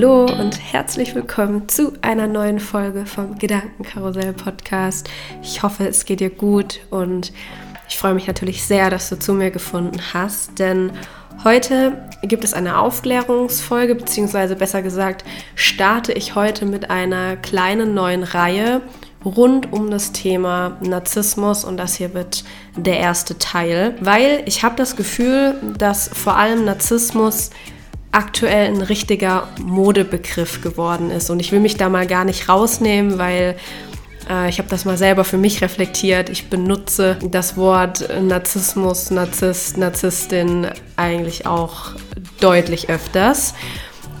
Hallo und herzlich willkommen zu einer neuen Folge vom Gedankenkarussell Podcast. Ich hoffe, es geht dir gut und ich freue mich natürlich sehr, dass du zu mir gefunden hast, denn heute gibt es eine Aufklärungsfolge, beziehungsweise besser gesagt, starte ich heute mit einer kleinen neuen Reihe rund um das Thema Narzissmus und das hier wird der erste Teil, weil ich habe das Gefühl, dass vor allem Narzissmus aktuell ein richtiger Modebegriff geworden ist. Und ich will mich da mal gar nicht rausnehmen, weil äh, ich habe das mal selber für mich reflektiert. Ich benutze das Wort Narzissmus, Narzisst, Narzisstin eigentlich auch deutlich öfters.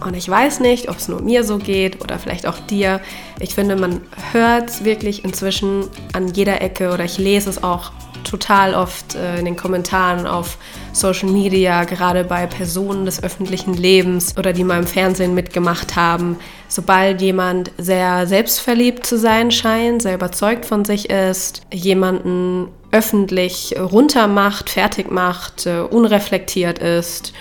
Und ich weiß nicht, ob es nur mir so geht oder vielleicht auch dir. Ich finde, man hört es wirklich inzwischen an jeder Ecke oder ich lese es auch total oft äh, in den Kommentaren auf Social Media, gerade bei Personen des öffentlichen Lebens oder die mal im Fernsehen mitgemacht haben. Sobald jemand sehr selbstverliebt zu sein scheint, sehr überzeugt von sich ist, jemanden öffentlich runtermacht, fertig macht, äh, unreflektiert ist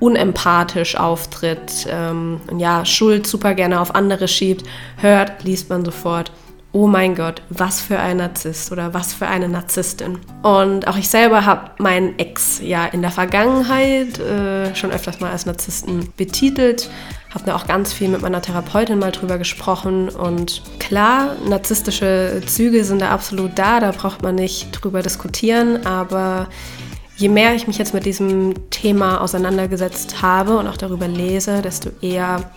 unempathisch auftritt ähm, und ja, Schuld super gerne auf andere schiebt, hört, liest man sofort, oh mein Gott, was für ein Narzisst oder was für eine Narzisstin. Und auch ich selber habe meinen Ex ja in der Vergangenheit äh, schon öfters mal als Narzissten betitelt, habe da auch ganz viel mit meiner Therapeutin mal drüber gesprochen und klar, narzisstische Züge sind da absolut da, da braucht man nicht drüber diskutieren, aber je mehr ich mich jetzt mit diesem Thema auseinandergesetzt habe und auch darüber lese, desto eher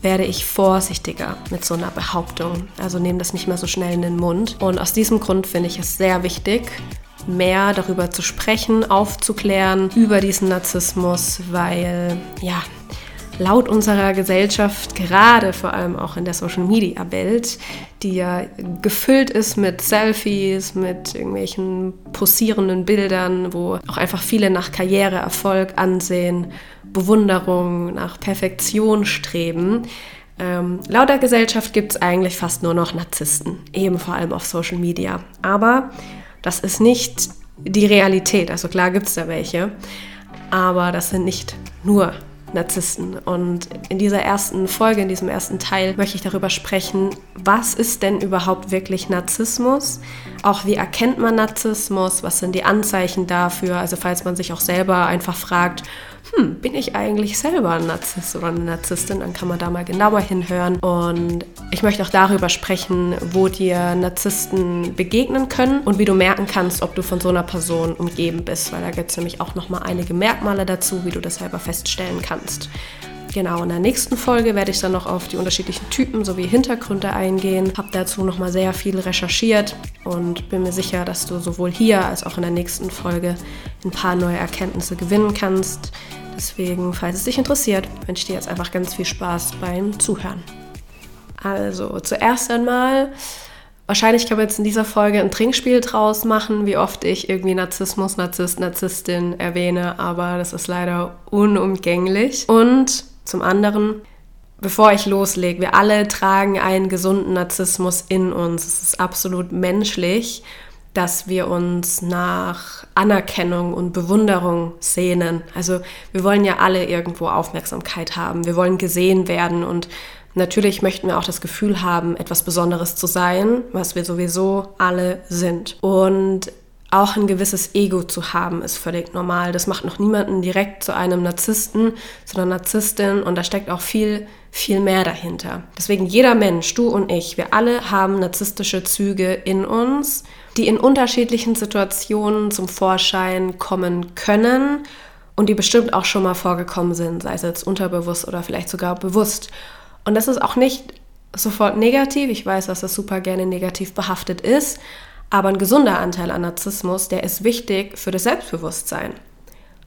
werde ich vorsichtiger mit so einer Behauptung. Also nehme das nicht mehr so schnell in den Mund. Und aus diesem Grund finde ich es sehr wichtig, mehr darüber zu sprechen, aufzuklären über diesen Narzissmus, weil ja, laut unserer Gesellschaft, gerade vor allem auch in der Social-Media-Welt, die ja gefüllt ist mit Selfies, mit irgendwelchen posierenden Bildern, wo auch einfach viele nach Karriereerfolg ansehen, Bewunderung, nach Perfektion streben. Ähm, laut der Gesellschaft gibt es eigentlich fast nur noch Narzissten, eben vor allem auf Social Media. Aber das ist nicht die Realität. Also klar gibt es da welche, aber das sind nicht nur Narzissten. Und in dieser ersten Folge, in diesem ersten Teil, möchte ich darüber sprechen, was ist denn überhaupt wirklich Narzissmus? Auch wie erkennt man Narzissmus? Was sind die Anzeichen dafür? Also falls man sich auch selber einfach fragt, hm, bin ich eigentlich selber ein Narzisst oder eine Narzisstin, dann kann man da mal genauer hinhören. Und ich möchte auch darüber sprechen, wo dir Narzissten begegnen können und wie du merken kannst, ob du von so einer Person umgeben bist, weil da gibt es nämlich auch nochmal einige Merkmale dazu, wie du das selber feststellen kannst. Genau, in der nächsten Folge werde ich dann noch auf die unterschiedlichen Typen sowie Hintergründe eingehen. Habe dazu nochmal sehr viel recherchiert und bin mir sicher, dass du sowohl hier als auch in der nächsten Folge ein paar neue Erkenntnisse gewinnen kannst. Deswegen, falls es dich interessiert, wünsche ich dir jetzt einfach ganz viel Spaß beim Zuhören. Also, zuerst einmal Wahrscheinlich kann man jetzt in dieser Folge ein Trinkspiel draus machen, wie oft ich irgendwie Narzissmus, Narzisst, Narzisstin erwähne, aber das ist leider unumgänglich. Und zum anderen, bevor ich loslege, wir alle tragen einen gesunden Narzissmus in uns. Es ist absolut menschlich, dass wir uns nach Anerkennung und Bewunderung sehnen. Also wir wollen ja alle irgendwo Aufmerksamkeit haben. Wir wollen gesehen werden und natürlich möchten wir auch das Gefühl haben, etwas Besonderes zu sein, was wir sowieso alle sind. Und auch ein gewisses Ego zu haben, ist völlig normal. Das macht noch niemanden direkt zu einem Narzissten, sondern Narzisstin und da steckt auch viel, viel mehr dahinter. Deswegen jeder Mensch, du und ich, wir alle haben narzisstische Züge in uns, die in unterschiedlichen Situationen zum Vorschein kommen können und die bestimmt auch schon mal vorgekommen sind, sei es jetzt unterbewusst oder vielleicht sogar bewusst. Und das ist auch nicht sofort negativ. Ich weiß, dass das super gerne negativ behaftet ist. Aber ein gesunder Anteil an Narzissmus, der ist wichtig für das Selbstbewusstsein.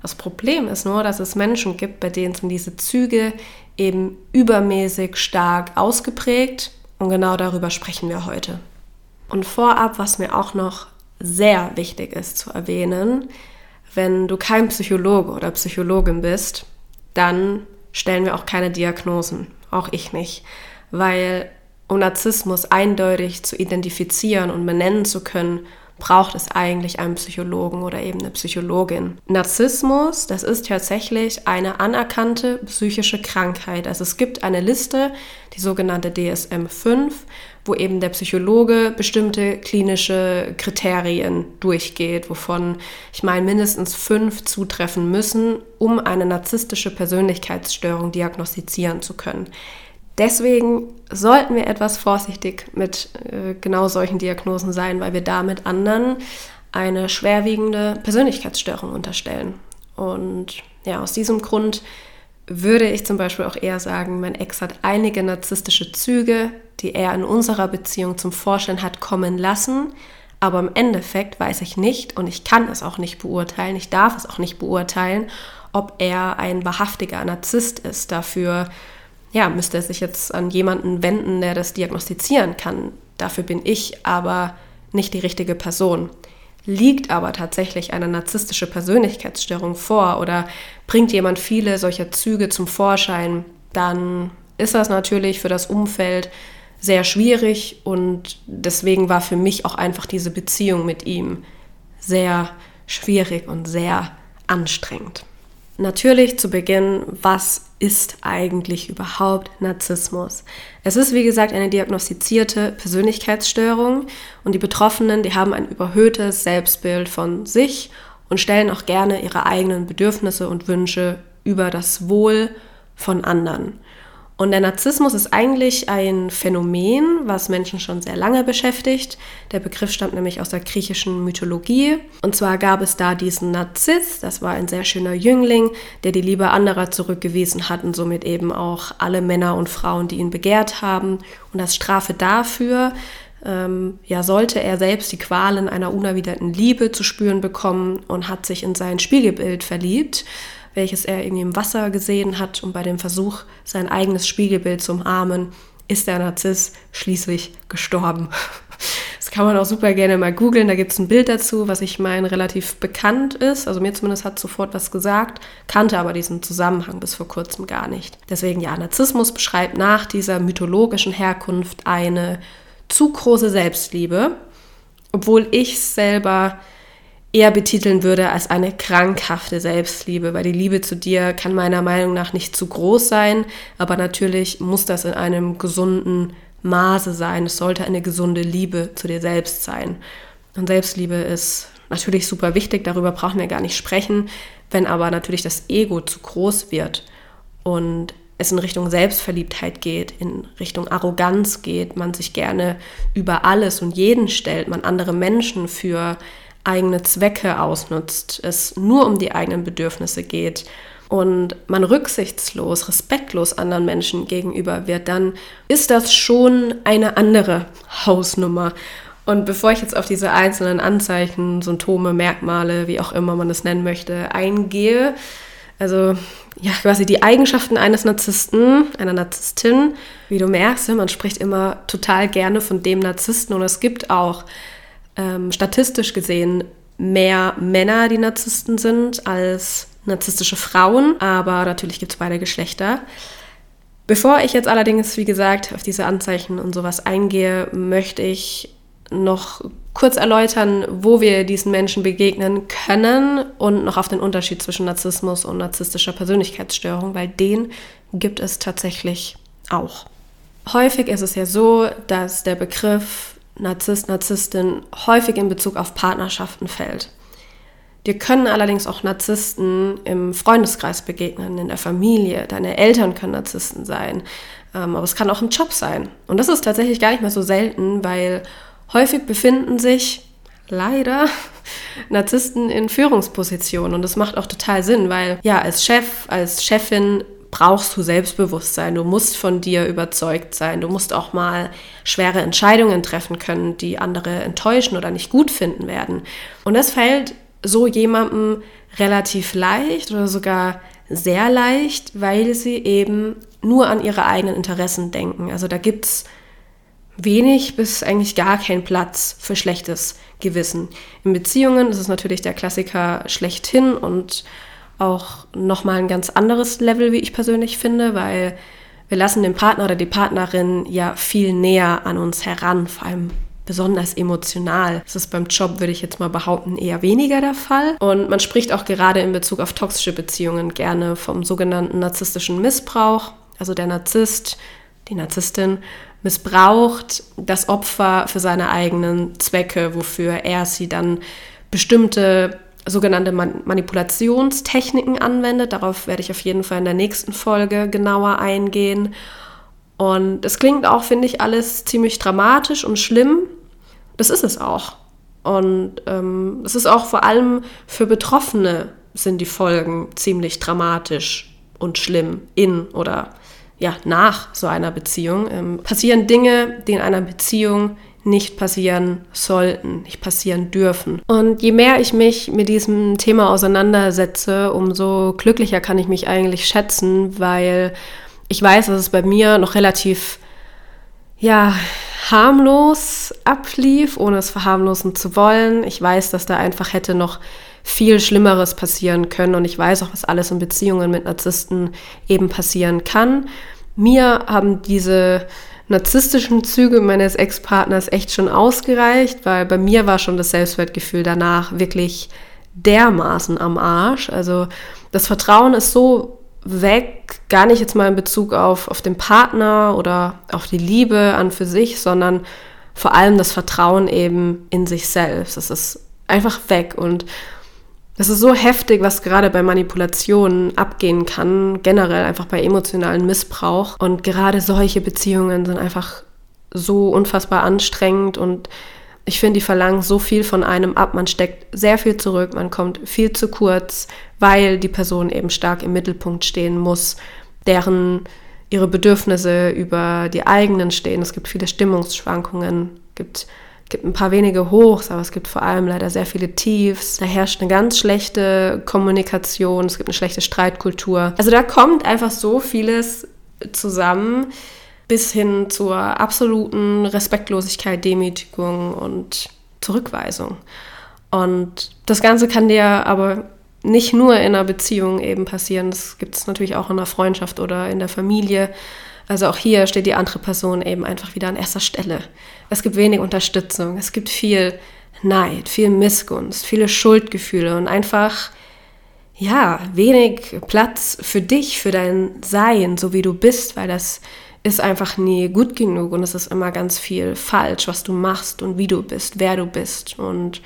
Das Problem ist nur, dass es Menschen gibt, bei denen sind diese Züge eben übermäßig stark ausgeprägt und genau darüber sprechen wir heute. Und vorab, was mir auch noch sehr wichtig ist zu erwähnen, wenn du kein Psychologe oder Psychologin bist, dann stellen wir auch keine Diagnosen, auch ich nicht, weil um Narzissmus eindeutig zu identifizieren und benennen zu können, braucht es eigentlich einen Psychologen oder eben eine Psychologin. Narzissmus, das ist tatsächlich eine anerkannte psychische Krankheit. Also es gibt eine Liste, die sogenannte DSM-5, wo eben der Psychologe bestimmte klinische Kriterien durchgeht, wovon ich meine mindestens fünf zutreffen müssen, um eine narzisstische Persönlichkeitsstörung diagnostizieren zu können. Deswegen sollten wir etwas vorsichtig mit äh, genau solchen Diagnosen sein, weil wir damit anderen eine schwerwiegende Persönlichkeitsstörung unterstellen. Und ja, aus diesem Grund würde ich zum Beispiel auch eher sagen, mein Ex hat einige narzisstische Züge, die er in unserer Beziehung zum Vorschein hat kommen lassen. Aber im Endeffekt weiß ich nicht und ich kann es auch nicht beurteilen, ich darf es auch nicht beurteilen, ob er ein wahrhaftiger Narzisst ist. Dafür ja, müsste er sich jetzt an jemanden wenden, der das diagnostizieren kann. Dafür bin ich aber nicht die richtige Person. Liegt aber tatsächlich eine narzisstische Persönlichkeitsstörung vor oder bringt jemand viele solcher Züge zum Vorschein, dann ist das natürlich für das Umfeld sehr schwierig und deswegen war für mich auch einfach diese Beziehung mit ihm sehr schwierig und sehr anstrengend. Natürlich zu Beginn, was ist eigentlich überhaupt Narzissmus? Es ist, wie gesagt, eine diagnostizierte Persönlichkeitsstörung und die Betroffenen, die haben ein überhöhtes Selbstbild von sich und stellen auch gerne ihre eigenen Bedürfnisse und Wünsche über das Wohl von anderen. Und der Narzissmus ist eigentlich ein Phänomen, was Menschen schon sehr lange beschäftigt. Der Begriff stammt nämlich aus der griechischen Mythologie. Und zwar gab es da diesen Narziss, das war ein sehr schöner Jüngling, der die Liebe anderer zurückgewiesen hat und somit eben auch alle Männer und Frauen, die ihn begehrt haben. Und als Strafe dafür ähm, ja, sollte er selbst die Qualen einer unerwiderten Liebe zu spüren bekommen und hat sich in sein Spiegelbild verliebt welches er irgendwie im Wasser gesehen hat und bei dem Versuch, sein eigenes Spiegelbild zu umarmen, ist der Narziss schließlich gestorben. Das kann man auch super gerne mal googeln. Da gibt es ein Bild dazu, was ich meine relativ bekannt ist. Also mir zumindest hat sofort was gesagt, kannte aber diesen Zusammenhang bis vor kurzem gar nicht. Deswegen ja, Narzissmus beschreibt nach dieser mythologischen Herkunft eine zu große Selbstliebe, obwohl ich selber eher betiteln würde als eine krankhafte Selbstliebe, weil die Liebe zu dir kann meiner Meinung nach nicht zu groß sein, aber natürlich muss das in einem gesunden Maße sein. Es sollte eine gesunde Liebe zu dir selbst sein. Und Selbstliebe ist natürlich super wichtig, darüber brauchen wir gar nicht sprechen, wenn aber natürlich das Ego zu groß wird und es in Richtung Selbstverliebtheit geht, in Richtung Arroganz geht, man sich gerne über alles und jeden stellt, man andere Menschen für eigene Zwecke ausnutzt, es nur um die eigenen Bedürfnisse geht und man rücksichtslos, respektlos anderen Menschen gegenüber wird, dann ist das schon eine andere Hausnummer. Und bevor ich jetzt auf diese einzelnen Anzeichen, Symptome, Merkmale, wie auch immer man es nennen möchte, eingehe, also ja, quasi die Eigenschaften eines Narzissten, einer Narzisstin, wie du merkst, man spricht immer total gerne von dem Narzissten und es gibt auch ähm, statistisch gesehen mehr Männer, die Narzissten sind, als narzisstische Frauen, aber natürlich gibt es beide Geschlechter. Bevor ich jetzt allerdings, wie gesagt, auf diese Anzeichen und sowas eingehe, möchte ich noch kurz erläutern, wo wir diesen Menschen begegnen können und noch auf den Unterschied zwischen Narzissmus und narzisstischer Persönlichkeitsstörung, weil den gibt es tatsächlich auch. Häufig ist es ja so, dass der Begriff Narzisst, Narzisstin häufig in Bezug auf Partnerschaften fällt. Dir können allerdings auch Narzissten im Freundeskreis begegnen, in der Familie. Deine Eltern können Narzissten sein, ähm, aber es kann auch im Job sein. Und das ist tatsächlich gar nicht mehr so selten, weil häufig befinden sich leider Narzissten in Führungspositionen. Und das macht auch total Sinn, weil ja, als Chef, als Chefin brauchst du Selbstbewusstsein, du musst von dir überzeugt sein, du musst auch mal schwere Entscheidungen treffen können, die andere enttäuschen oder nicht gut finden werden. Und das fällt so jemandem relativ leicht oder sogar sehr leicht, weil sie eben nur an ihre eigenen Interessen denken. Also da gibt es wenig bis eigentlich gar keinen Platz für schlechtes Gewissen. In Beziehungen ist es natürlich der Klassiker schlechthin und auch nochmal ein ganz anderes Level, wie ich persönlich finde, weil wir lassen den Partner oder die Partnerin ja viel näher an uns heran, vor allem besonders emotional. Das ist beim Job, würde ich jetzt mal behaupten, eher weniger der Fall. Und man spricht auch gerade in Bezug auf toxische Beziehungen gerne vom sogenannten narzisstischen Missbrauch. Also der Narzisst, die Narzisstin missbraucht das Opfer für seine eigenen Zwecke, wofür er sie dann bestimmte sogenannte Manipulationstechniken anwendet. Darauf werde ich auf jeden Fall in der nächsten Folge genauer eingehen. Und es klingt auch, finde ich, alles ziemlich dramatisch und schlimm. Das ist es auch. Und ähm, ist auch vor allem für Betroffene sind die Folgen ziemlich dramatisch und schlimm in oder ja, nach so einer Beziehung. Ähm, passieren Dinge, die in einer Beziehung nicht passieren sollten, nicht passieren dürfen. Und je mehr ich mich mit diesem Thema auseinandersetze, umso glücklicher kann ich mich eigentlich schätzen, weil ich weiß, dass es bei mir noch relativ, ja, harmlos ablief, ohne es verharmlosen zu wollen. Ich weiß, dass da einfach hätte noch viel Schlimmeres passieren können und ich weiß auch, was alles in Beziehungen mit Narzissten eben passieren kann. Mir haben diese narzisstischen Züge meines Ex-Partners echt schon ausgereicht, weil bei mir war schon das Selbstwertgefühl danach wirklich dermaßen am Arsch. Also das Vertrauen ist so weg, gar nicht jetzt mal in Bezug auf, auf den Partner oder auf die Liebe an für sich, sondern vor allem das Vertrauen eben in sich selbst. Das ist einfach weg und das ist so heftig, was gerade bei Manipulationen abgehen kann, generell einfach bei emotionalen Missbrauch. Und gerade solche Beziehungen sind einfach so unfassbar anstrengend und ich finde, die verlangen so viel von einem ab. Man steckt sehr viel zurück, man kommt viel zu kurz, weil die Person eben stark im Mittelpunkt stehen muss, deren ihre Bedürfnisse über die eigenen stehen. Es gibt viele Stimmungsschwankungen, gibt gibt ein paar wenige Hochs, aber es gibt vor allem leider sehr viele Tiefs. Da herrscht eine ganz schlechte Kommunikation, es gibt eine schlechte Streitkultur. Also da kommt einfach so vieles zusammen bis hin zur absoluten Respektlosigkeit, Demütigung und Zurückweisung. Und das Ganze kann dir aber nicht nur in einer Beziehung eben passieren, das gibt es natürlich auch in einer Freundschaft oder in der Familie. Also auch hier steht die andere Person eben einfach wieder an erster Stelle. Es gibt wenig Unterstützung, es gibt viel Neid, viel Missgunst, viele Schuldgefühle und einfach, ja, wenig Platz für dich, für dein Sein, so wie du bist, weil das ist einfach nie gut genug und es ist immer ganz viel falsch, was du machst und wie du bist, wer du bist und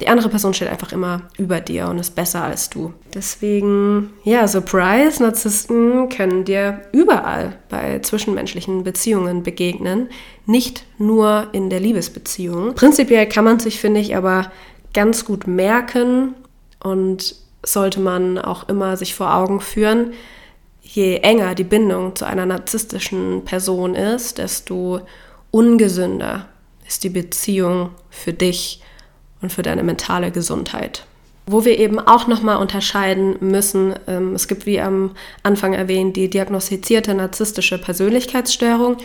die andere Person steht einfach immer über dir und ist besser als du. Deswegen, ja, Surprise, Narzissten können dir überall bei zwischenmenschlichen Beziehungen begegnen, nicht nur in der Liebesbeziehung. Prinzipiell kann man sich, finde ich, aber ganz gut merken und sollte man auch immer sich vor Augen führen, je enger die Bindung zu einer narzisstischen Person ist, desto ungesünder ist die Beziehung für dich und für deine mentale Gesundheit. Wo wir eben auch nochmal unterscheiden müssen, ähm, es gibt wie am Anfang erwähnt die diagnostizierte narzisstische Persönlichkeitsstörung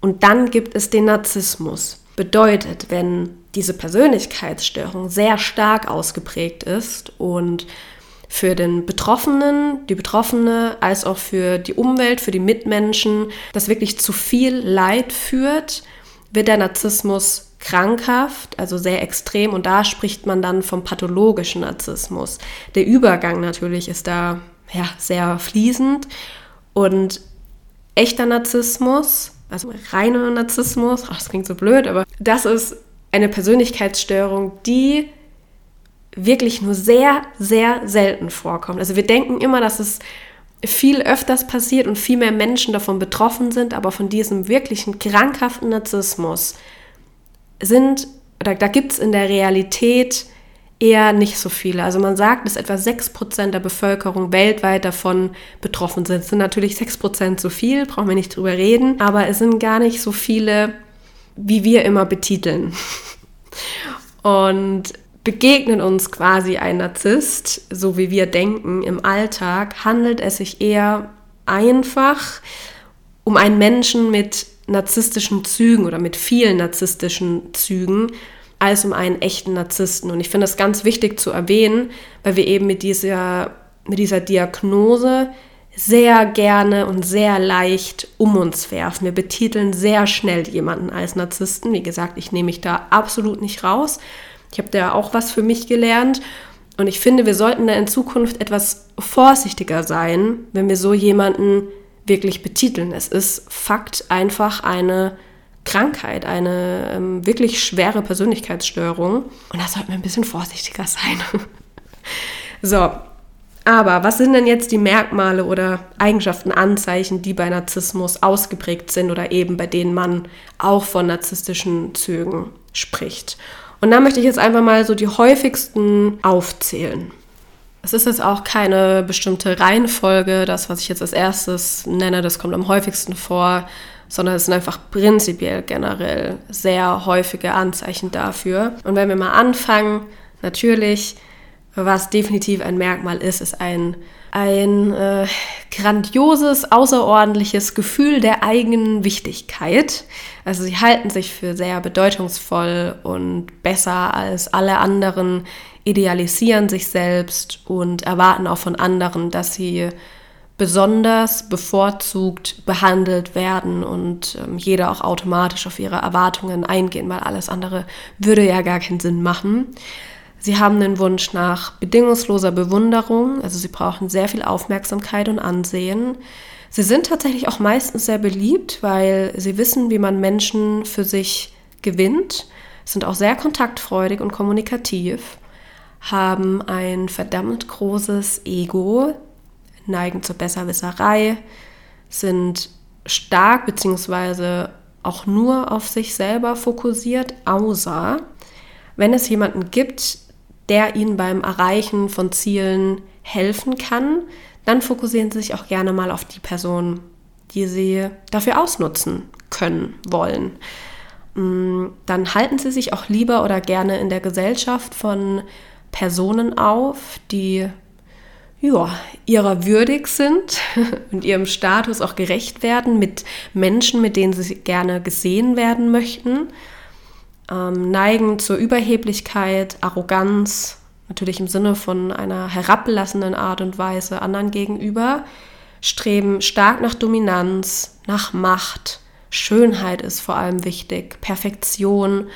und dann gibt es den Narzissmus. Bedeutet, wenn diese Persönlichkeitsstörung sehr stark ausgeprägt ist und für den Betroffenen, die Betroffene, als auch für die Umwelt, für die Mitmenschen, das wirklich zu viel Leid führt, wird der Narzissmus krankhaft, also sehr extrem und da spricht man dann vom pathologischen Narzissmus. Der Übergang natürlich ist da ja, sehr fließend und echter Narzissmus, also reiner Narzissmus, ach, das klingt so blöd, aber das ist eine Persönlichkeitsstörung, die wirklich nur sehr, sehr selten vorkommt. Also wir denken immer, dass es viel öfters passiert und viel mehr Menschen davon betroffen sind, aber von diesem wirklichen krankhaften Narzissmus sind, oder da gibt es in der Realität eher nicht so viele. Also man sagt, dass etwa 6% der Bevölkerung weltweit davon betroffen sind. Es sind natürlich 6% zu viel, brauchen wir nicht drüber reden, aber es sind gar nicht so viele, wie wir immer betiteln. Und begegnet uns quasi ein Narzisst, so wie wir denken im Alltag, handelt es sich eher einfach um einen Menschen mit narzisstischen Zügen oder mit vielen narzisstischen Zügen als um einen echten Narzissten. Und ich finde das ganz wichtig zu erwähnen, weil wir eben mit dieser, mit dieser Diagnose sehr gerne und sehr leicht um uns werfen. Wir betiteln sehr schnell jemanden als Narzissten. Wie gesagt, ich nehme mich da absolut nicht raus. Ich habe da auch was für mich gelernt. Und ich finde, wir sollten da in Zukunft etwas vorsichtiger sein, wenn wir so jemanden wirklich betiteln. Es ist Fakt einfach eine Krankheit, eine ähm, wirklich schwere Persönlichkeitsstörung. Und da sollten wir ein bisschen vorsichtiger sein. so, aber was sind denn jetzt die Merkmale oder Eigenschaften, Anzeichen, die bei Narzissmus ausgeprägt sind oder eben bei denen man auch von narzisstischen Zügen spricht? Und da möchte ich jetzt einfach mal so die häufigsten aufzählen. Es ist jetzt auch keine bestimmte Reihenfolge, das, was ich jetzt als erstes nenne, das kommt am häufigsten vor, sondern es sind einfach prinzipiell generell sehr häufige Anzeichen dafür. Und wenn wir mal anfangen, natürlich, was definitiv ein Merkmal ist, ist ein, ein äh, grandioses, außerordentliches Gefühl der eigenen Wichtigkeit. Also sie halten sich für sehr bedeutungsvoll und besser als alle anderen, idealisieren sich selbst und erwarten auch von anderen, dass sie besonders bevorzugt behandelt werden und ähm, jeder auch automatisch auf ihre Erwartungen eingehen, weil alles andere würde ja gar keinen Sinn machen. Sie haben den Wunsch nach bedingungsloser Bewunderung, also sie brauchen sehr viel Aufmerksamkeit und Ansehen. Sie sind tatsächlich auch meistens sehr beliebt, weil sie wissen, wie man Menschen für sich gewinnt, sind auch sehr kontaktfreudig und kommunikativ, haben ein verdammt großes Ego, neigen zur Besserwisserei, sind stark bzw. auch nur auf sich selber fokussiert, außer wenn es jemanden gibt, der ihnen beim Erreichen von Zielen helfen kann, dann fokussieren sie sich auch gerne mal auf die Person, die sie dafür ausnutzen können, wollen. Mm, dann halten sie sich auch lieber oder gerne in der Gesellschaft von Personen auf, die ja, ihrer würdig sind und ihrem Status auch gerecht werden, mit Menschen, mit denen sie gerne gesehen werden möchten, ähm, neigen zur Überheblichkeit, Arroganz, natürlich im Sinne von einer herablassenden Art und Weise anderen gegenüber, streben stark nach Dominanz, nach Macht, Schönheit ist vor allem wichtig, Perfektion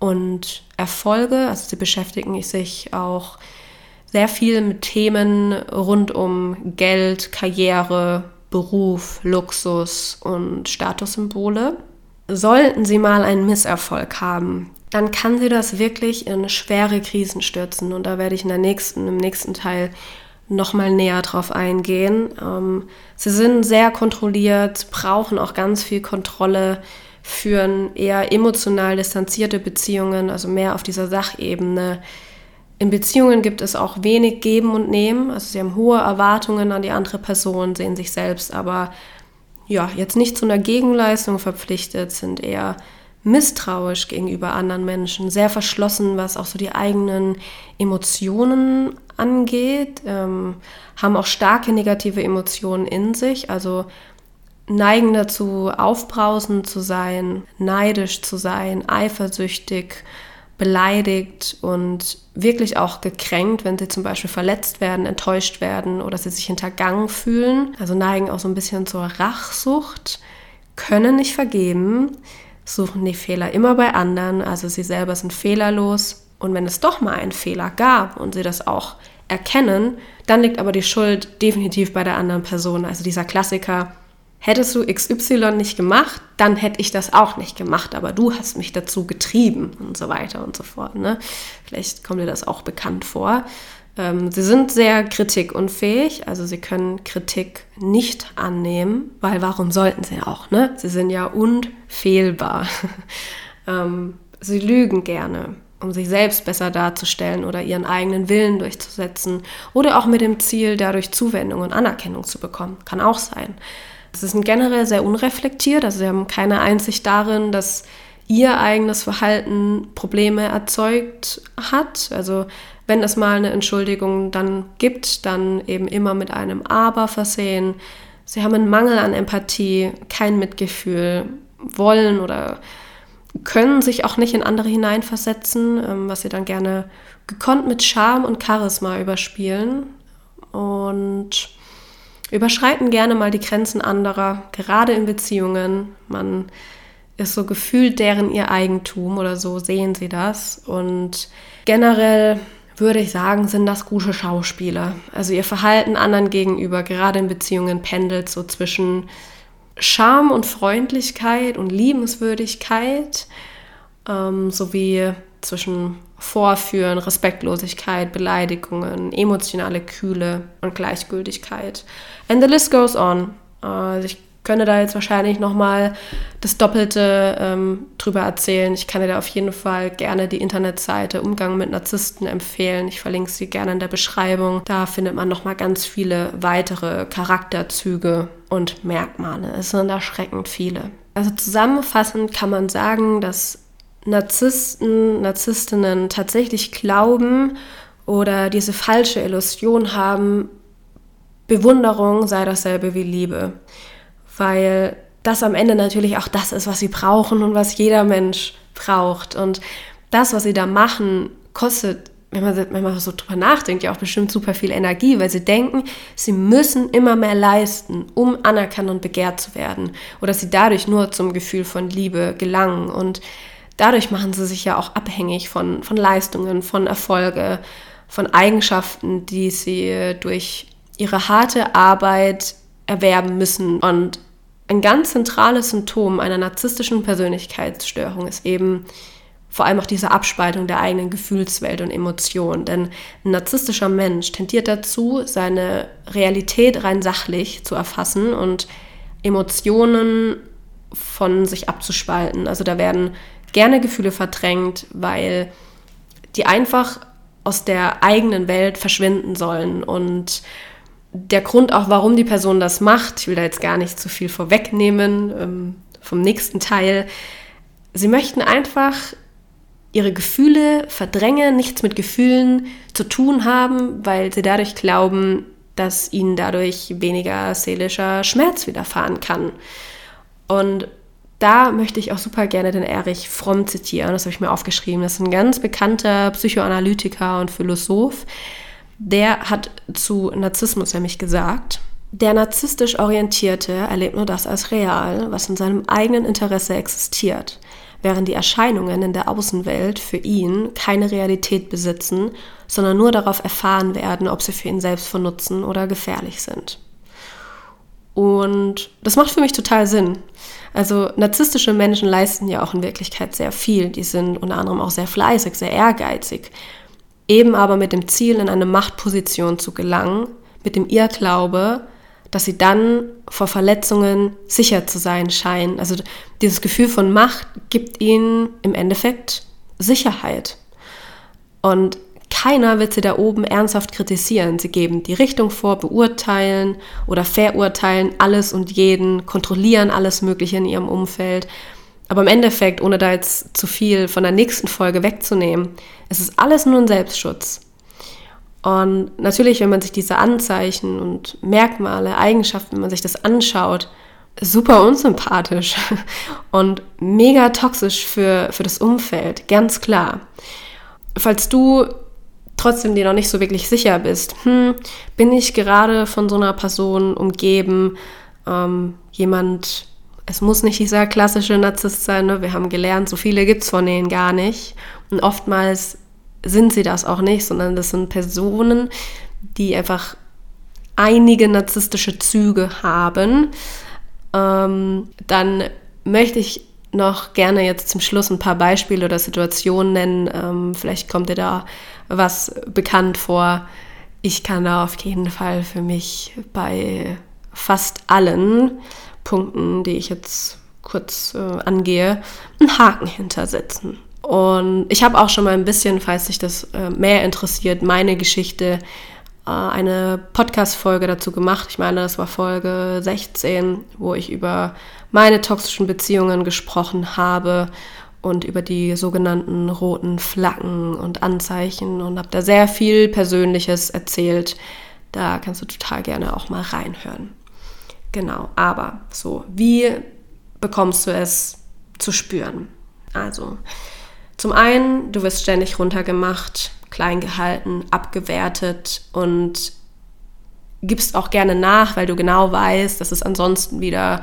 und Erfolge, also sie beschäftigen sich auch sehr viel mit Themen rund um Geld, Karriere, Beruf, Luxus und Statussymbole. Sollten Sie mal einen Misserfolg haben, dann kann Sie das wirklich in schwere Krisen stürzen. Und da werde ich in der nächsten, im nächsten Teil nochmal näher drauf eingehen. Ähm, sie sind sehr kontrolliert, brauchen auch ganz viel Kontrolle, führen eher emotional distanzierte Beziehungen, also mehr auf dieser Sachebene in Beziehungen gibt es auch wenig Geben und Nehmen. Also sie haben hohe Erwartungen an die andere Person, sehen sich selbst aber ja, jetzt nicht zu einer Gegenleistung verpflichtet, sind eher misstrauisch gegenüber anderen Menschen, sehr verschlossen, was auch so die eigenen Emotionen angeht, ähm, haben auch starke negative Emotionen in sich, also neigen dazu, aufbrausend zu sein, neidisch zu sein, eifersüchtig, beleidigt und wirklich auch gekränkt, wenn sie zum Beispiel verletzt werden, enttäuscht werden oder sie sich hintergangen fühlen. Also neigen auch so ein bisschen zur Rachsucht, können nicht vergeben, suchen die Fehler immer bei anderen. Also sie selber sind fehlerlos. Und wenn es doch mal einen Fehler gab und sie das auch erkennen, dann liegt aber die Schuld definitiv bei der anderen Person. Also dieser Klassiker, hättest du XY nicht gemacht, dann hätte ich das auch nicht gemacht, aber du hast mich dazu getrieben und so weiter und so fort. Ne? Vielleicht kommt dir das auch bekannt vor. Ähm, sie sind sehr kritikunfähig, also sie können Kritik nicht annehmen, weil warum sollten sie auch? Ne? Sie sind ja unfehlbar. ähm, sie lügen gerne um sich selbst besser darzustellen oder ihren eigenen Willen durchzusetzen oder auch mit dem Ziel, dadurch Zuwendung und Anerkennung zu bekommen. Kann auch sein. Sie sind generell sehr unreflektiert, also sie haben keine Einsicht darin, dass ihr eigenes Verhalten Probleme erzeugt hat. Also wenn es mal eine Entschuldigung dann gibt, dann eben immer mit einem Aber versehen. Sie haben einen Mangel an Empathie, kein Mitgefühl, wollen oder können sich auch nicht in andere hineinversetzen, ähm, was sie dann gerne gekonnt mit Charme und Charisma überspielen. Und überschreiten gerne mal die Grenzen anderer, gerade in Beziehungen. Man ist so gefühlt deren ihr Eigentum oder so sehen sie das. Und generell würde ich sagen, sind das gute Schauspieler. Also ihr Verhalten anderen gegenüber, gerade in Beziehungen, pendelt so zwischen Charme und Freundlichkeit und Liebenswürdigkeit ähm, sowie zwischen Vorführen, Respektlosigkeit, Beleidigungen, emotionale Kühle und Gleichgültigkeit. And the list goes on. Also ich könnte da jetzt wahrscheinlich nochmal das Doppelte ähm, drüber erzählen. Ich kann dir da auf jeden Fall gerne die Internetseite Umgang mit Narzissten empfehlen. Ich verlinke sie gerne in der Beschreibung. Da findet man nochmal ganz viele weitere Charakterzüge und Merkmale. Es sind erschreckend viele. Also zusammenfassend kann man sagen, dass Narzissten, Narzisstinnen tatsächlich glauben oder diese falsche Illusion haben, Bewunderung sei dasselbe wie Liebe. Weil das am Ende natürlich auch das ist, was sie brauchen und was jeder Mensch braucht. Und das, was sie da machen, kostet, wenn man, wenn man so drüber nachdenkt, ja auch bestimmt super viel Energie, weil sie denken, sie müssen immer mehr leisten, um anerkannt und begehrt zu werden. Oder sie dadurch nur zum Gefühl von Liebe gelangen. Und dadurch machen sie sich ja auch abhängig von, von Leistungen, von Erfolge, von Eigenschaften, die sie durch ihre harte Arbeit erwerben müssen. Und ein ganz zentrales Symptom einer narzisstischen Persönlichkeitsstörung ist eben vor allem auch diese Abspaltung der eigenen Gefühlswelt und Emotionen. Denn ein narzisstischer Mensch tendiert dazu, seine Realität rein sachlich zu erfassen und Emotionen von sich abzuspalten. Also da werden gerne Gefühle verdrängt, weil die einfach aus der eigenen Welt verschwinden sollen. Und der Grund auch, warum die Person das macht, ich will da jetzt gar nicht zu viel vorwegnehmen ähm, vom nächsten Teil, sie möchten einfach ihre Gefühle verdrängen, nichts mit Gefühlen zu tun haben, weil sie dadurch glauben, dass ihnen dadurch weniger seelischer Schmerz widerfahren kann. Und da möchte ich auch super gerne den Erich Fromm zitieren, das habe ich mir aufgeschrieben. Das ist ein ganz bekannter Psychoanalytiker und Philosoph. Der hat zu Narzissmus nämlich gesagt, der narzisstisch Orientierte erlebt nur das als real, was in seinem eigenen Interesse existiert, während die Erscheinungen in der Außenwelt für ihn keine Realität besitzen, sondern nur darauf erfahren werden, ob sie für ihn selbst von Nutzen oder gefährlich sind. Und das macht für mich total Sinn. Also narzisstische Menschen leisten ja auch in Wirklichkeit sehr viel. Die sind unter anderem auch sehr fleißig, sehr ehrgeizig. Eben aber mit dem Ziel, in eine Machtposition zu gelangen, mit dem Irrglaube, dass sie dann vor Verletzungen sicher zu sein scheinen. Also dieses Gefühl von Macht gibt ihnen im Endeffekt Sicherheit. Und keiner wird sie da oben ernsthaft kritisieren. Sie geben die Richtung vor, beurteilen oder verurteilen alles und jeden, kontrollieren alles Mögliche in ihrem Umfeld. Aber im Endeffekt, ohne da jetzt zu viel von der nächsten Folge wegzunehmen, es ist alles nur ein Selbstschutz. Und natürlich, wenn man sich diese Anzeichen und Merkmale, Eigenschaften, wenn man sich das anschaut, super unsympathisch und mega toxisch für, für das Umfeld, ganz klar. Falls du trotzdem dir noch nicht so wirklich sicher bist, hm, bin ich gerade von so einer Person umgeben, ähm, jemand, es muss nicht dieser klassische Narzisst sein, ne? wir haben gelernt, so viele gibt es von denen gar nicht. Und oftmals sind sie das auch nicht, sondern das sind Personen, die einfach einige narzisstische Züge haben. Ähm, dann möchte ich noch gerne jetzt zum Schluss ein paar Beispiele oder Situationen nennen. Ähm, vielleicht kommt dir da was bekannt vor. Ich kann da auf jeden Fall für mich bei fast allen Punkten, die ich jetzt kurz äh, angehe, einen Haken hintersetzen. Und ich habe auch schon mal ein bisschen, falls sich das äh, mehr interessiert, meine Geschichte, äh, eine Podcast-Folge dazu gemacht. Ich meine, das war Folge 16, wo ich über meine toxischen Beziehungen gesprochen habe und über die sogenannten roten Flaggen und Anzeichen und habe da sehr viel Persönliches erzählt. Da kannst du total gerne auch mal reinhören. Genau, aber so, wie bekommst du es zu spüren? Also, zum einen, du wirst ständig runtergemacht, klein gehalten, abgewertet und gibst auch gerne nach, weil du genau weißt, dass es ansonsten wieder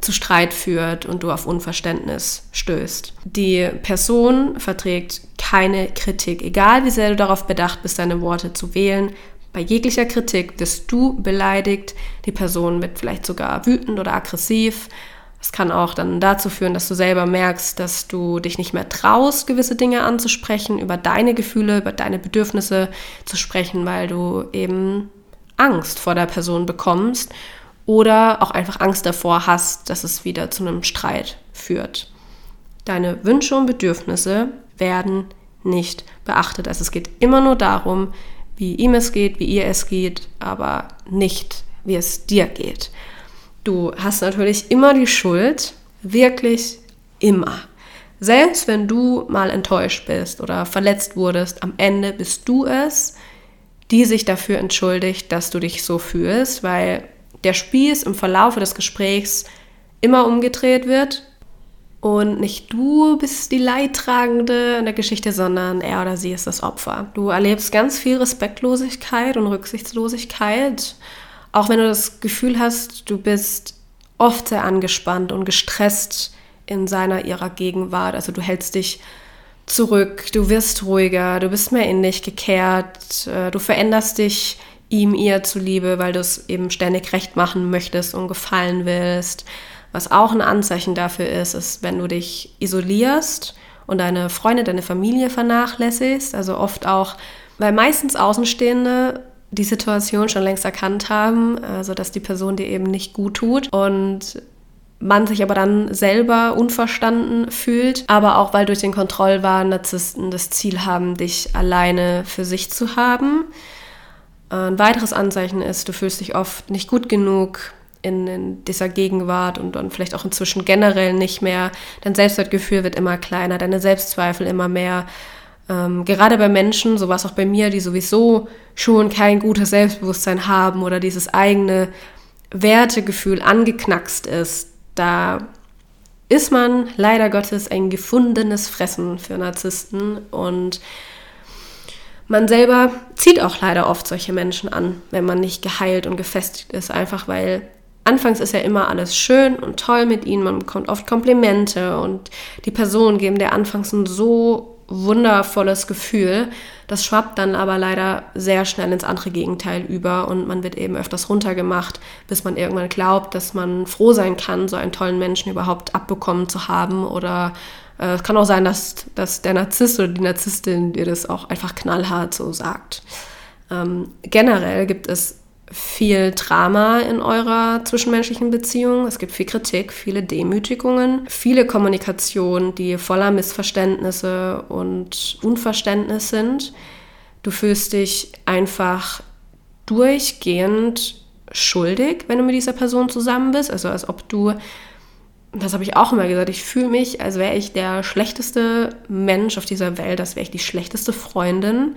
zu Streit führt und du auf Unverständnis stößt. Die Person verträgt keine Kritik, egal wie sehr du darauf bedacht bist, deine Worte zu wählen. Bei jeglicher Kritik wirst du beleidigt, die Person wird vielleicht sogar wütend oder aggressiv. Es kann auch dann dazu führen, dass du selber merkst, dass du dich nicht mehr traust, gewisse Dinge anzusprechen, über deine Gefühle, über deine Bedürfnisse zu sprechen, weil du eben Angst vor der Person bekommst oder auch einfach Angst davor hast, dass es wieder zu einem Streit führt. Deine Wünsche und Bedürfnisse werden nicht beachtet. Also es geht immer nur darum, wie ihm es geht, wie ihr es geht, aber nicht, wie es dir geht. Du hast natürlich immer die Schuld, wirklich immer. Selbst wenn du mal enttäuscht bist oder verletzt wurdest, am Ende bist du es, die sich dafür entschuldigt, dass du dich so fühlst, weil der Spieß im Verlaufe des Gesprächs immer umgedreht wird und nicht du bist die Leidtragende in der Geschichte, sondern er oder sie ist das Opfer. Du erlebst ganz viel Respektlosigkeit und Rücksichtslosigkeit, auch wenn du das Gefühl hast, du bist oft sehr angespannt und gestresst in seiner ihrer Gegenwart. Also du hältst dich zurück, du wirst ruhiger, du bist mehr in dich gekehrt, äh, du veränderst dich ihm, ihr zuliebe, weil du es eben ständig recht machen möchtest und gefallen willst. Was auch ein Anzeichen dafür ist, ist, wenn du dich isolierst und deine Freunde, deine Familie vernachlässigst. Also oft auch, weil meistens Außenstehende die Situation schon längst erkannt haben, also dass die Person dir eben nicht gut tut und man sich aber dann selber unverstanden fühlt, aber auch weil durch den Kontrollwahn Narzissten das Ziel haben, dich alleine für sich zu haben. Ein weiteres Anzeichen ist, du fühlst dich oft nicht gut genug in, in, dieser Gegenwart und dann vielleicht auch inzwischen generell nicht mehr. Dein Selbstwertgefühl wird immer kleiner, deine Selbstzweifel immer mehr. Ähm, gerade bei Menschen, so war es auch bei mir, die sowieso schon kein gutes Selbstbewusstsein haben oder dieses eigene Wertegefühl angeknackst ist, da ist man leider Gottes ein gefundenes Fressen für Narzissten und man selber zieht auch leider oft solche Menschen an, wenn man nicht geheilt und gefestigt ist, einfach weil anfangs ist ja immer alles schön und toll mit ihnen, man bekommt oft Komplimente und die Personen geben der anfangs ein so wundervolles Gefühl. Das schwappt dann aber leider sehr schnell ins andere Gegenteil über und man wird eben öfters runtergemacht, bis man irgendwann glaubt, dass man froh sein kann, so einen tollen Menschen überhaupt abbekommen zu haben oder äh, es kann auch sein, dass, dass der Narzisst oder die Narzisstin dir das auch einfach knallhart so sagt. Ähm, generell gibt es viel Drama in eurer zwischenmenschlichen Beziehung. Es gibt viel Kritik, viele Demütigungen, viele Kommunikation, die voller Missverständnisse und Unverständnis sind. Du fühlst dich einfach durchgehend schuldig, wenn du mit dieser Person zusammen bist. Also als ob du das habe ich auch immer gesagt, ich fühle mich, als wäre ich der schlechteste Mensch auf dieser Welt, als wäre ich die schlechteste Freundin.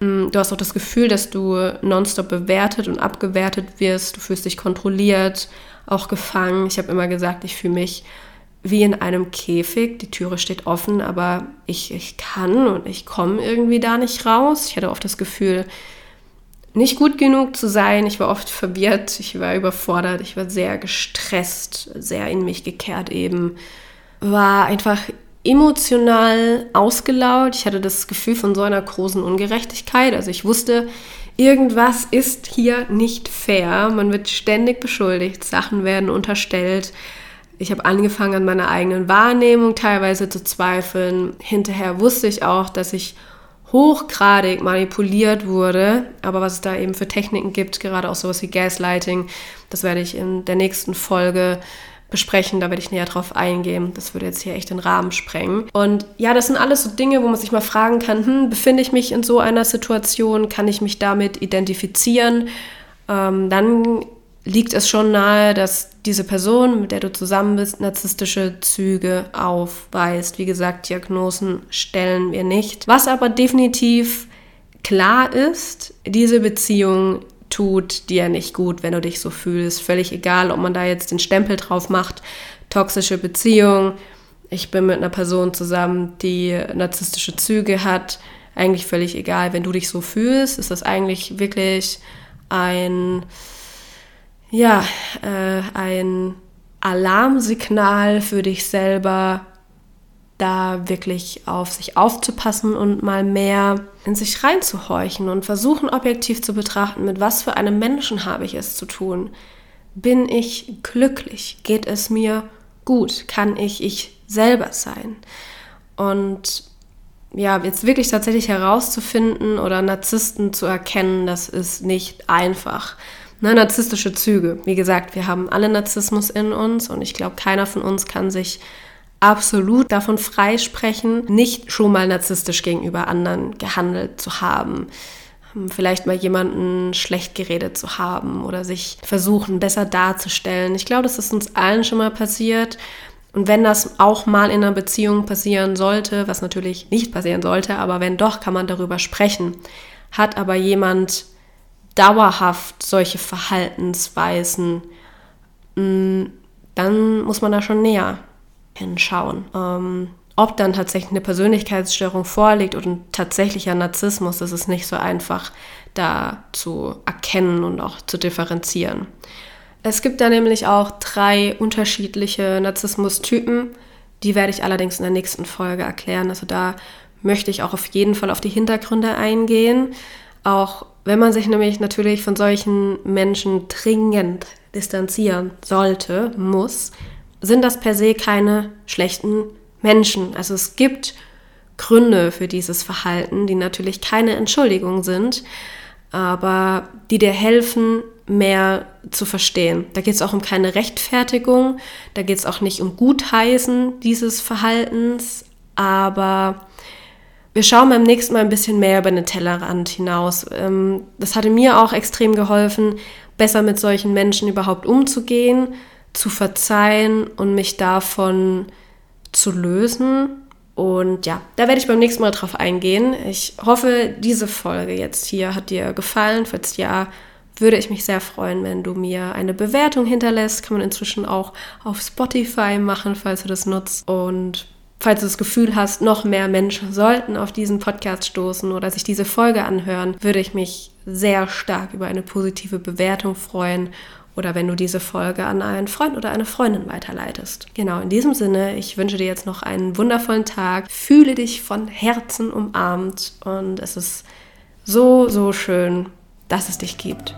Mm, du hast auch das Gefühl, dass du nonstop bewertet und abgewertet wirst, du fühlst dich kontrolliert, auch gefangen. Ich habe immer gesagt, ich fühle mich wie in einem Käfig, die Türe steht offen, aber ich, ich kann und ich komme irgendwie da nicht raus. Ich hatte oft das Gefühl, nicht gut genug zu sein. Ich war oft verwirrt, ich war überfordert, ich war sehr gestresst, sehr in mich gekehrt eben. War einfach emotional ausgelaugt. Ich hatte das Gefühl von so einer großen Ungerechtigkeit. Also ich wusste, irgendwas ist hier nicht fair. Man wird ständig beschuldigt, Sachen werden unterstellt. Ich habe angefangen an meiner eigenen Wahrnehmung teilweise zu zweifeln. Hinterher wusste ich auch, dass ich hochgradig manipuliert wurde. Aber was es da eben für Techniken gibt, gerade auch sowas wie Gaslighting, das werde ich in der nächsten Folge besprechen, da werde ich näher drauf eingehen. Das würde jetzt hier echt den Rahmen sprengen. Und ja, das sind alles so Dinge, wo man sich mal fragen kann, hm, befinde ich mich in so einer Situation, kann ich mich damit identifizieren? Ähm, dann liegt es schon nahe, dass diese Person, mit der du zusammen bist, narzisstische Züge aufweist. Wie gesagt, Diagnosen stellen wir nicht. Was aber definitiv klar ist, diese Beziehung tut dir nicht gut, wenn du dich so fühlst. Völlig egal, ob man da jetzt den Stempel drauf macht, toxische Beziehung. Ich bin mit einer Person zusammen, die narzisstische Züge hat. Eigentlich völlig egal, wenn du dich so fühlst, ist das eigentlich wirklich ein, ja, äh, ein Alarmsignal für dich selber, da wirklich auf sich aufzupassen und mal mehr in sich reinzuhorchen und versuchen objektiv zu betrachten, mit was für einem Menschen habe ich es zu tun. Bin ich glücklich? Geht es mir gut? Kann ich ich selber sein? Und ja, jetzt wirklich tatsächlich herauszufinden oder Narzissten zu erkennen, das ist nicht einfach. Ne, narzisstische Züge. Wie gesagt, wir haben alle Narzissmus in uns und ich glaube, keiner von uns kann sich absolut davon freisprechen, nicht schon mal narzisstisch gegenüber anderen gehandelt zu haben. Vielleicht mal jemanden schlecht geredet zu haben oder sich versuchen, besser darzustellen. Ich glaube, das ist uns allen schon mal passiert. Und wenn das auch mal in einer Beziehung passieren sollte, was natürlich nicht passieren sollte, aber wenn doch, kann man darüber sprechen. Hat aber jemand dauerhaft solche Verhaltensweisen, mm, dann muss man da schon näher hinschauen. Ähm, ob dann tatsächlich eine Persönlichkeitsstörung vorliegt oder ein tatsächlicher Narzissmus, das ist nicht so einfach da zu erkennen und auch zu differenzieren. Es gibt da nämlich auch drei unterschiedliche Narzissmus-Typen. Die werde ich allerdings in der nächsten Folge erklären. Also da möchte ich auch auf jeden Fall auf die Hintergründe eingehen. Auch wenn man sich nämlich natürlich von solchen Menschen dringend distanzieren sollte, muss, sind das per se keine schlechten Menschen. Also es gibt Gründe für dieses Verhalten, die natürlich keine Entschuldigung sind, aber die dir helfen, mehr zu verstehen. Da geht es auch um keine Rechtfertigung, da geht es auch nicht um Gutheißen dieses Verhaltens, aber wir schauen beim nächsten Mal ein bisschen mehr über den Tellerrand hinaus. Ähm, das hatte mir auch extrem geholfen, besser mit solchen Menschen überhaupt umzugehen, zu verzeihen und mich davon zu lösen. Und ja, da werde ich beim nächsten Mal drauf eingehen. Ich hoffe, diese Folge jetzt hier hat dir gefallen. Falls ja, würde ich mich sehr freuen, wenn du mir eine Bewertung hinterlässt. Kann man inzwischen auch auf Spotify machen, falls du das nutzt. Und falls du das Gefühl hast, noch mehr Menschen sollten auf diesen Podcast stoßen oder sich diese Folge anhören, würde ich mich sehr stark über eine positive Bewertung freuen oder wenn du diese Folge an einen Freund oder eine Freundin weiterleitest. Genau, in diesem Sinne, ich wünsche dir jetzt noch einen wundervollen Tag. Fühle dich von Herzen umarmt und es ist so, so schön, dass es dich gibt.